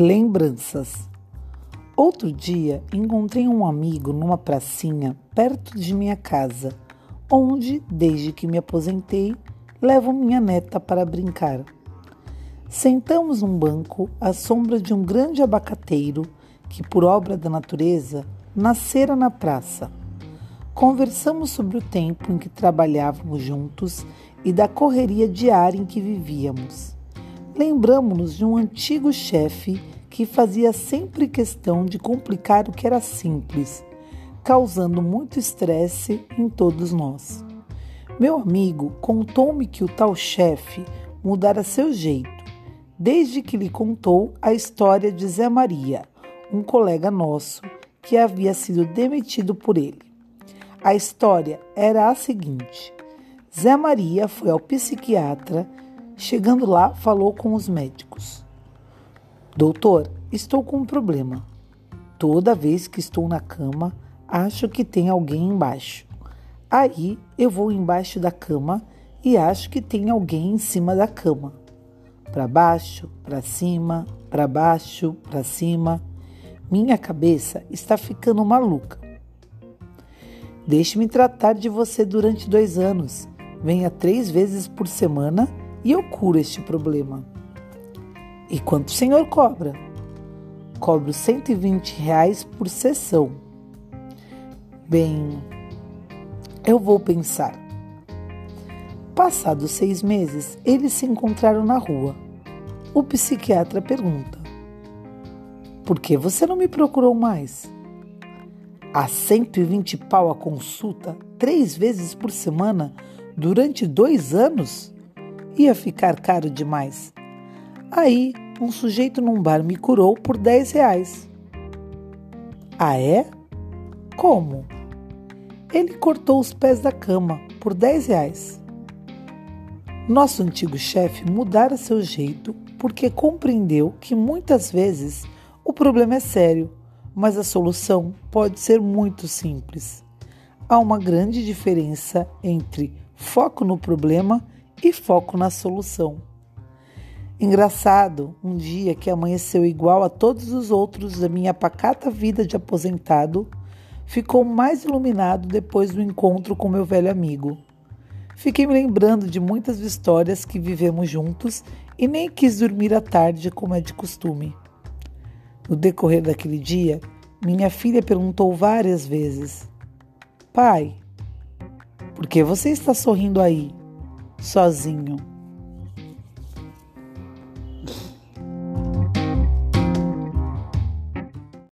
Lembranças. Outro dia encontrei um amigo numa pracinha perto de minha casa, onde, desde que me aposentei, levo minha neta para brincar. Sentamos num banco à sombra de um grande abacateiro que, por obra da natureza, nascera na praça. Conversamos sobre o tempo em que trabalhávamos juntos e da correria diária em que vivíamos. Lembramos-nos de um antigo chefe que fazia sempre questão de complicar o que era simples, causando muito estresse em todos nós. Meu amigo contou-me que o tal chefe mudara seu jeito, desde que lhe contou a história de Zé Maria, um colega nosso que havia sido demitido por ele. A história era a seguinte: Zé Maria foi ao psiquiatra Chegando lá, falou com os médicos. Doutor, estou com um problema. Toda vez que estou na cama, acho que tem alguém embaixo. Aí eu vou embaixo da cama e acho que tem alguém em cima da cama. Para baixo, para cima, para baixo, para cima. Minha cabeça está ficando maluca. Deixe-me tratar de você durante dois anos. Venha três vezes por semana e eu curo este problema. E quanto o senhor cobra? Cobro 120 reais por sessão. Bem, eu vou pensar. Passados seis meses, eles se encontraram na rua. O psiquiatra pergunta: Por que você não me procurou mais? A 120 pau a consulta, três vezes por semana, durante dois anos? ia ficar caro demais. Aí, um sujeito num bar me curou por 10 reais. Ah, é? Como? Ele cortou os pés da cama por 10 reais. Nosso antigo chefe mudara seu jeito porque compreendeu que muitas vezes o problema é sério, mas a solução pode ser muito simples. Há uma grande diferença entre foco no problema e foco na solução. Engraçado, um dia que amanheceu igual a todos os outros da minha pacata vida de aposentado, ficou mais iluminado depois do encontro com meu velho amigo. Fiquei me lembrando de muitas histórias que vivemos juntos e nem quis dormir à tarde como é de costume. No decorrer daquele dia, minha filha perguntou várias vezes: Pai, por que você está sorrindo aí? sozinho.